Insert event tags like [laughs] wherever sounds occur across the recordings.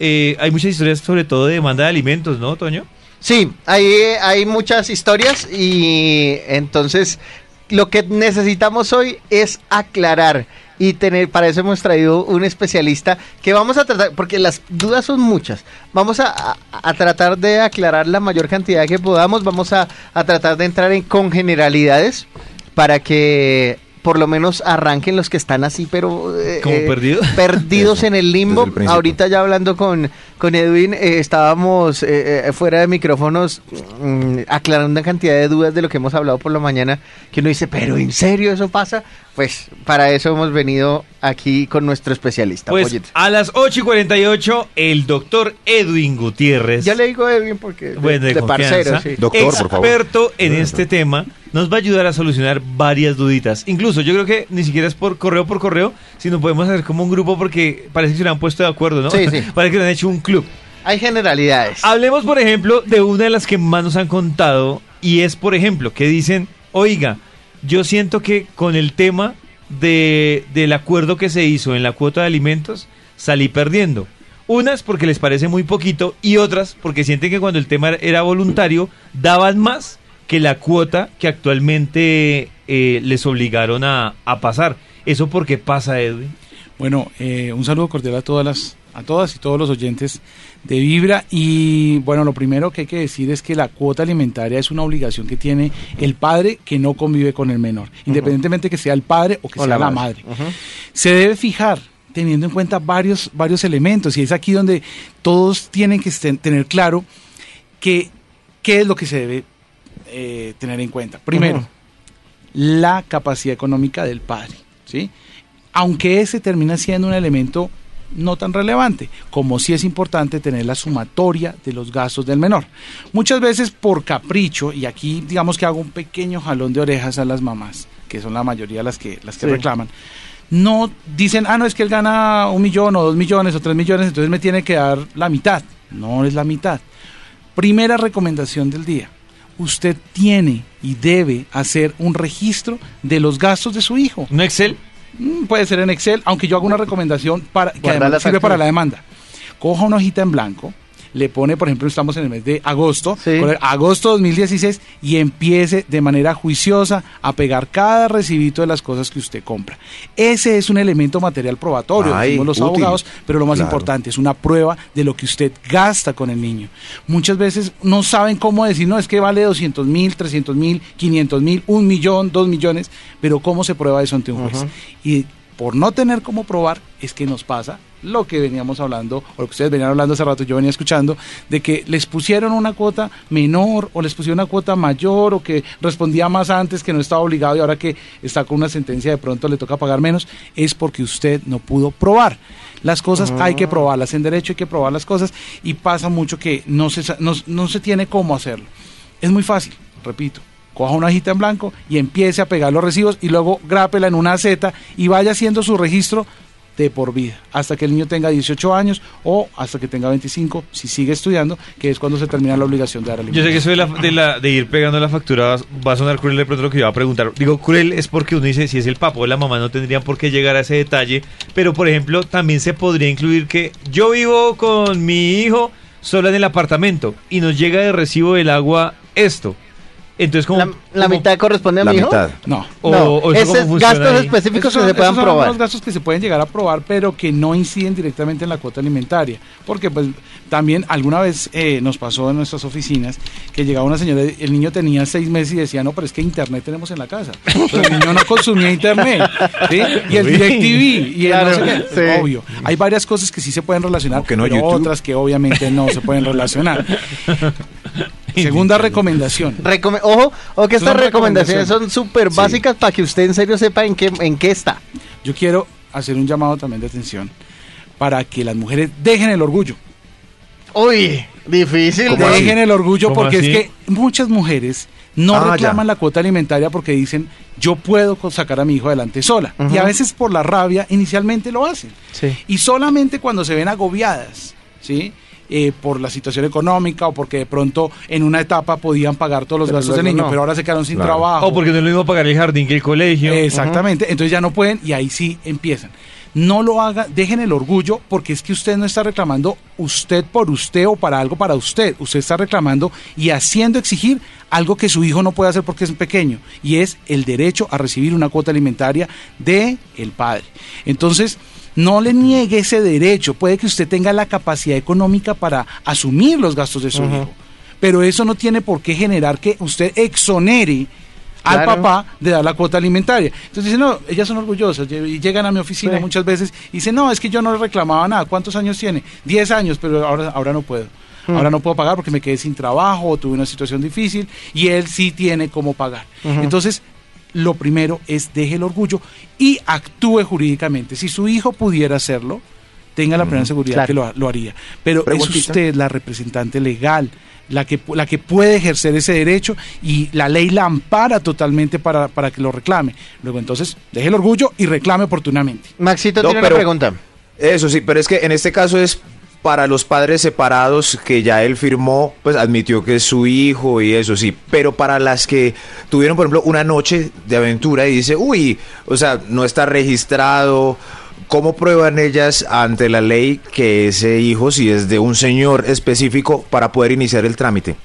eh, hay muchas historias sobre todo de demanda de alimentos, ¿no, Toño? Sí, hay, hay muchas historias y entonces lo que necesitamos hoy es aclarar y tener, para eso hemos traído un especialista que vamos a tratar, porque las dudas son muchas, vamos a, tratar de aclarar la mayor cantidad que podamos, vamos a, a tratar de entrar en con generalidades para que por lo menos arranquen los que están así, pero... Eh, ¿Como eh, [laughs] perdidos? Perdidos en el limbo. Ahorita ya hablando con, con Edwin, eh, estábamos fuera de micrófonos mm, aclarando una cantidad de dudas de lo que hemos hablado por la mañana, que uno dice, pero ¿en serio eso pasa? Pues para eso hemos venido aquí con nuestro especialista. Pues a las 8 y 48, el doctor Edwin Gutiérrez. Ya le digo Edwin porque bueno, de, parcero, Doctor, experto en este tema nos va a ayudar a solucionar varias duditas. Incluso yo creo que ni siquiera es por correo por correo, sino podemos hacer como un grupo porque parece que se han puesto de acuerdo, ¿no? Sí, sí. [laughs] parece que han hecho un club. Hay generalidades. Hablemos, por ejemplo, de una de las que más nos han contado y es, por ejemplo, que dicen, oiga, yo siento que con el tema de, del acuerdo que se hizo en la cuota de alimentos, salí perdiendo. Unas porque les parece muy poquito y otras porque sienten que cuando el tema era voluntario daban más que la cuota que actualmente eh, les obligaron a, pasar. ¿Eso por qué pasa, Edwin? Bueno, eh, un saludo cordial a todas las a todas y todos los oyentes de Vibra y bueno, lo primero que hay que decir es que la cuota alimentaria es una obligación que tiene el padre que no convive con el menor, independientemente que sea el padre o que sea la madre. Se debe fijar teniendo en cuenta varios, varios elementos y es aquí donde todos tienen que tener claro que, qué es lo que se debe eh, tener en cuenta. Primero, la capacidad económica del padre, ¿sí? Aunque ese termina siendo un elemento no tan relevante, como si es importante tener la sumatoria de los gastos del menor. Muchas veces por capricho, y aquí digamos que hago un pequeño jalón de orejas a las mamás, que son la mayoría las que, las que reclaman, no dicen, ah, no, es que él gana un millón o dos millones o tres millones, entonces me tiene que dar la mitad. No es la mitad. Primera recomendación del día usted tiene y debe hacer un registro de los gastos de su hijo. ¿Un Excel? Mm, puede ser en Excel, aunque yo hago una recomendación para, que sirve para la demanda. Coja una hojita en blanco, le pone, por ejemplo, estamos en el mes de agosto, agosto 2016, y empiece de manera juiciosa a pegar cada recibito de las cosas que usted compra. Ese es un elemento material probatorio, decimos los abogados, pero lo más importante es una prueba de lo que usted gasta con el niño. Muchas veces no saben cómo decir, no, es que vale 200 mil, 300 mil, 500 mil, un millón, dos millones, pero ¿cómo se prueba eso ante un juez? Y por no tener cómo probar es que nos pasa lo que veníamos hablando, o lo que ustedes venían hablando hace rato, yo venía escuchando, de que les pusieron una cuota menor o les pusieron una cuota mayor o que respondía más antes que no estaba obligado y ahora que está con una sentencia de pronto le toca pagar menos, es porque usted no pudo probar. Las cosas hay que probarlas, en derecho hay que probar las cosas y pasa mucho que no se, no, no se tiene cómo hacerlo. Es muy fácil, repito, coja una hojita en blanco y empiece a pegar los recibos y luego grápela en una Z y vaya haciendo su registro de por vida, hasta que el niño tenga 18 años o hasta que tenga 25, si sigue estudiando, que es cuando se termina la obligación de dar. Yo sé que eso de, la, de, ir pegando la factura va a sonar cruel de pronto lo que iba a preguntar. Digo, cruel es porque uno dice, si es el papá o la mamá no tendrían por qué llegar a ese detalle, pero por ejemplo, también se podría incluir que yo vivo con mi hijo solo en el apartamento y nos llega de recibo del agua esto entonces, como, ¿La, mitad corresponde a mi hijo? Mitad. No. O, gastos específicos que se puedan probar. Son los gastos que se pueden llegar a probar, pero que no inciden directamente en la cuota alimentaria. Porque, pues, también alguna vez eh, nos pasó en nuestras oficinas que llegaba una señora, el niño tenía seis meses y decía, no, pero es que internet tenemos en la casa. Pero el niño no consumía internet. ¿sí? Y el DirecTV. Y el no sé qué. Obvio. Hay varias cosas que sí se pueden relacionar, pero otras que obviamente no se pueden relacionar. [laughs] Segunda recomendación. ojo, o que estas recomendaciones son súper básicas para que usted en serio sepa en qué, en qué está. Yo quiero hacer un llamado también de atención para que las mujeres dejen el orgullo. Uy, difícil. Dejen el orgullo porque es que muchas mujeres no ah, reclaman la cuota alimentaria porque dicen yo puedo sacar a mi hijo adelante sola. Y a veces por la rabia inicialmente lo hacen. Y solamente cuando se ven agobiadas, ¿sí? Eh, por la situación económica o porque de pronto en una etapa podían pagar todos los gastos del niño, pero ahora se quedaron sin trabajo. O porque no lo mismo pagar el jardín que el colegio. Exactamente, entonces ya no pueden y ahí sí empiezan. no lo haga, dejen el orgullo, porque es que usted no está reclamando usted por usted o para algo para usted. Usted está reclamando y haciendo exigir algo que su hijo no puede hacer porque es pequeño, y es el derecho a recibir una cuota alimentaria de el padre. Entonces, no le niegue ese derecho. Puede que usted tenga la capacidad económica para asumir los gastos de su hijo, pero eso no tiene por qué generar que usted exonere al papá de dar la cuota alimentaria. Entonces dicen, no, ellas son orgullosas y llegan a mi oficina muchas veces y dicen, no, es que yo no le reclamaba nada. ¿Cuántos años tiene? Diez años, pero ahora, ahora no puedo. Ahora no puedo pagar porque me quedé sin trabajo o tuve una situación difícil y él sí tiene cómo pagar. Entonces, lo primero es deje el orgullo y actúe jurídicamente. Si su hijo pudiera hacerlo, tenga la plena seguridad que lo, lo, haría. Pero es usted la representante legal la que, la que puede ejercer ese derecho y la ley la ampara totalmente para, para que lo reclame. Luego entonces, deje el orgullo y reclame oportunamente. Maxito tiene una pregunta. Eso sí, pero es que en este caso es para los padres separados que ya él firmó, pues admitió que es su hijo y eso sí, pero para las que tuvieron, por ejemplo, una noche de aventura y dice, uy, o sea, no está registrado ¿Cómo prueban ellas ante la ley que ese hijo, si es de un señor específico, para poder iniciar el trámite?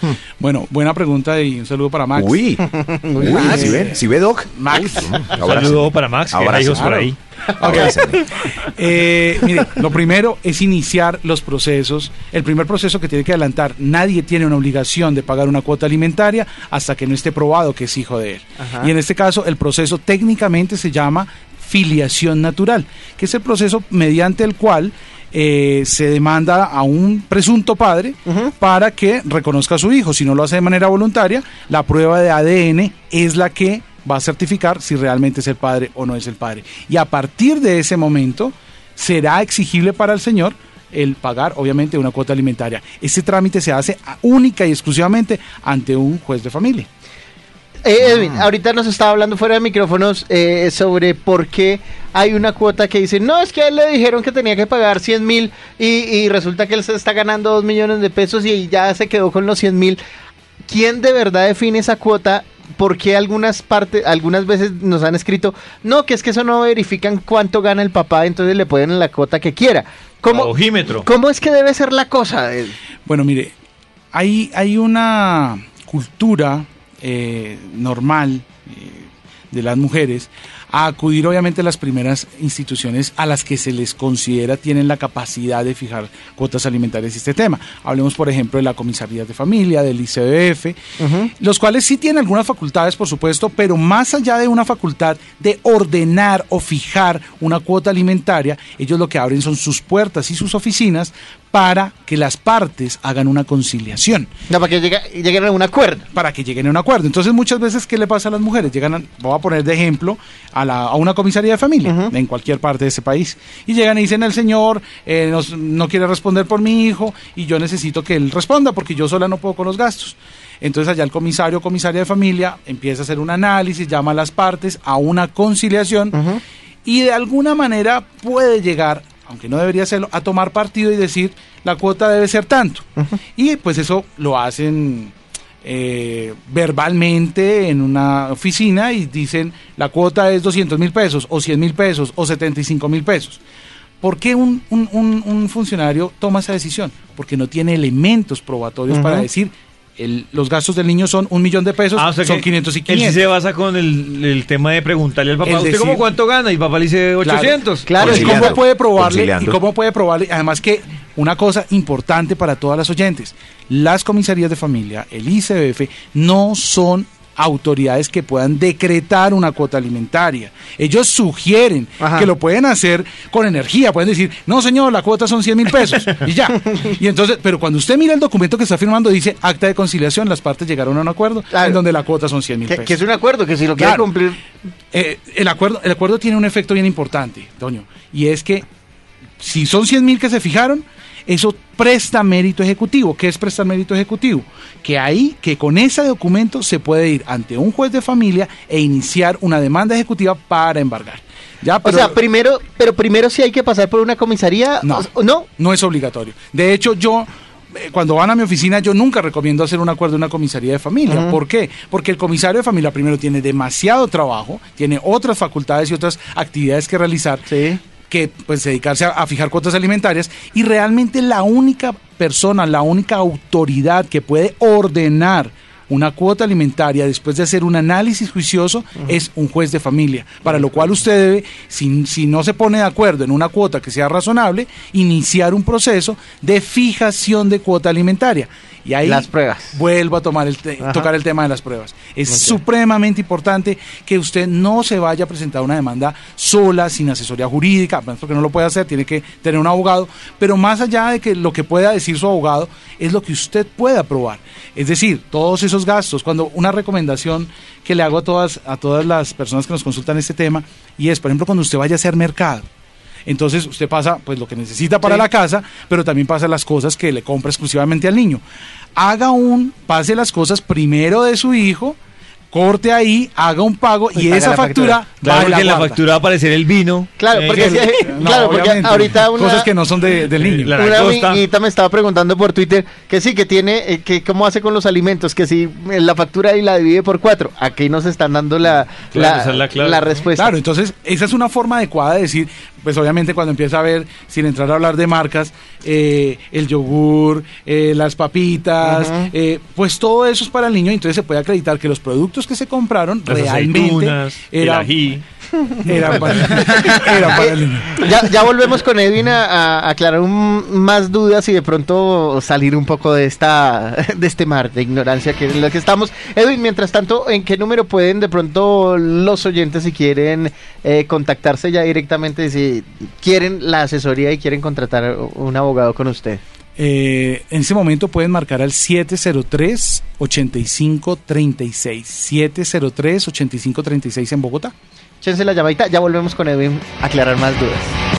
Hmm. Bueno, buena pregunta y un saludo para Max. Uy, [laughs] uy si ve, si ve Doc. Max. un saludo para Max, ahora hijos por ahí. [laughs] eh, mire, lo primero es iniciar los procesos. El primer proceso que tiene que adelantar, nadie tiene una obligación de pagar una cuota alimentaria hasta que no esté probado que es hijo de él. Y en este caso, el proceso técnicamente se llama filiación natural, que es el proceso mediante el cual eh, se demanda a un presunto padre para que reconozca a su hijo. Si no lo hace de manera voluntaria, la prueba de ADN es la que va a certificar si realmente es el padre o no es el padre. Y a partir de ese momento será exigible para el señor el pagar, obviamente, una cuota alimentaria. Ese trámite se hace única y exclusivamente ante un juez de familia. Eh, Edwin, ah. ahorita nos estaba hablando fuera de micrófonos eh, sobre por qué hay una cuota que dice, no, es que a él le dijeron que tenía que pagar 100 mil y, resulta que él se está ganando 2 millones de pesos y ya se quedó con los 100 mil. ¿Quién de verdad define esa cuota? ¿Por qué algunas partes, algunas veces nos han escrito, no, que es que eso no verifican cuánto gana el papá, entonces le pueden la cuota que quiera? ¿Cómo, ¿Cómo es que debe ser la cosa? Bueno, mire, hay, hay una cultura eh, normal eh, de las mujeres a acudir obviamente a las primeras instituciones a las que se les considera tienen la capacidad de fijar cuotas alimentarias y este tema. Hablemos, por ejemplo, de la comisaría de familia, del ICBF, los cuales sí tienen algunas facultades, por supuesto, pero más allá de una facultad de ordenar o fijar una cuota alimentaria, ellos lo que abren son sus puertas y sus oficinas para que las partes hagan una conciliación. No, para que lleguen a un acuerdo. Para que lleguen a un acuerdo. Entonces, muchas veces, ¿qué le pasa a las mujeres? Llegan, a, voy a poner de ejemplo, a, la, a una comisaría de familia en cualquier parte de ese país. Y llegan y dicen, el señor eh, no, quiere responder por mi hijo y yo necesito que él responda porque yo sola no puedo con los gastos. Entonces allá el comisario o comisaria de familia empieza a hacer un análisis, llama a las partes a una conciliación y de alguna manera puede llegar aunque no debería hacerlo, a tomar partido y decir la cuota debe ser tanto. Y pues eso lo hacen eh, verbalmente en una oficina y dicen la cuota es 200 mil pesos o 100 mil pesos o 75 mil pesos. ¿Por qué un, un, funcionario toma esa decisión? Porque no tiene elementos probatorios para decir los gastos del niño son un millón de pesos, ah, son 500 y 500. Él se basa con el, tema de preguntarle al papá, ¿usted cómo cuánto gana? Y papá le dice 800. Claro, ¿y cómo puede probarle? ¿Y cómo puede probarle? Además que una cosa importante para todas las oyentes, las comisarías de familia, el ICBF, no son autoridades que puedan decretar una cuota alimentaria. Ellos sugieren que lo pueden hacer con energía, pueden decir, no señor, la cuota son 100 mil pesos y ya. Y entonces, pero cuando usted mira el documento que está firmando, dice acta de conciliación, las partes llegaron a un acuerdo en donde la cuota son 100 mil pesos. Que es un acuerdo, que si lo quiere cumplir... Eh, el, acuerdo, el acuerdo tiene un efecto bien importante, Toño, y es que si son 100 mil que se fijaron, eso presta mérito ejecutivo. ¿Qué es prestar mérito ejecutivo? Que ahí, que con ese documento se puede ir ante un juez de familia e iniciar una demanda ejecutiva para embargar. Ya, o sea, primero, pero primero sí hay que pasar por una comisaría. No, no, no es obligatorio. De hecho, yo eh, cuando van a mi oficina, yo nunca recomiendo hacer un acuerdo en una comisaría de familia. ¿Por qué? Porque el comisario de familia primero tiene demasiado trabajo, tiene otras facultades y otras actividades que realizar. Que pues dedicarse a, fijar cuotas alimentarias y realmente la única persona, la única autoridad que puede ordenar una cuota alimentaria después de hacer un análisis juicioso es un juez de familia, para lo cual usted debe, si, si no se pone de acuerdo en una cuota que sea razonable, iniciar un proceso de fijación de cuota alimentaria. Y ahí las pruebas. vuelvo a tomar el tocar el tema de las pruebas. Es supremamente importante que usted no se vaya a presentar una demanda sola, sin asesoría jurídica, porque no lo puede hacer, tiene que tener un abogado, pero más allá de que lo que pueda decir su abogado es lo que usted pueda probar. Es decir, todos esos gastos, cuando una recomendación que le hago a todas, a todas las personas que nos consultan este tema, y es, por ejemplo, cuando usted vaya a hacer mercado, entonces usted pasa pues lo que necesita para la casa, pero también pasa las cosas que le compra exclusivamente al niño. Haga un, pase las cosas primero de su hijo, corte ahí, haga un pago y, esa factura, Claro, porque en la factura va a aparecer el vino. Claro, porque, [laughs] [laughs] claro, porque ahorita una, cosas que no son de, del niño. una amiguita me estaba preguntando por Twitter que sí, que tiene, eh, que cómo hace con los alimentos, que si la factura ahí la divide por cuatro. Aquí nos están dando la, la, respuesta. Claro, entonces esa es una forma adecuada de decir, pues obviamente cuando empieza a ver, sin entrar a hablar de marcas, eh, el yogur, eh, las papitas, pues todo eso es para el niño, entonces se puede acreditar que los productos que se compraron realmente eran, era para, el niño. Ya, ya, volvemos con Edwin a, aclarar más dudas y de pronto salir un poco de esta [laughs] de este mar de ignorancia que en lo que estamos. Edwin, mientras tanto, ¿en qué número pueden de pronto los oyentes si quieren eh, contactarse ya directamente si quieren la asesoría y quieren contratar un abogado con usted? Eh, en ese momento pueden marcar al 703-8536. 703-8536 en Bogotá. Échense la llamadita, ya volvemos con Edwin a aclarar más dudas.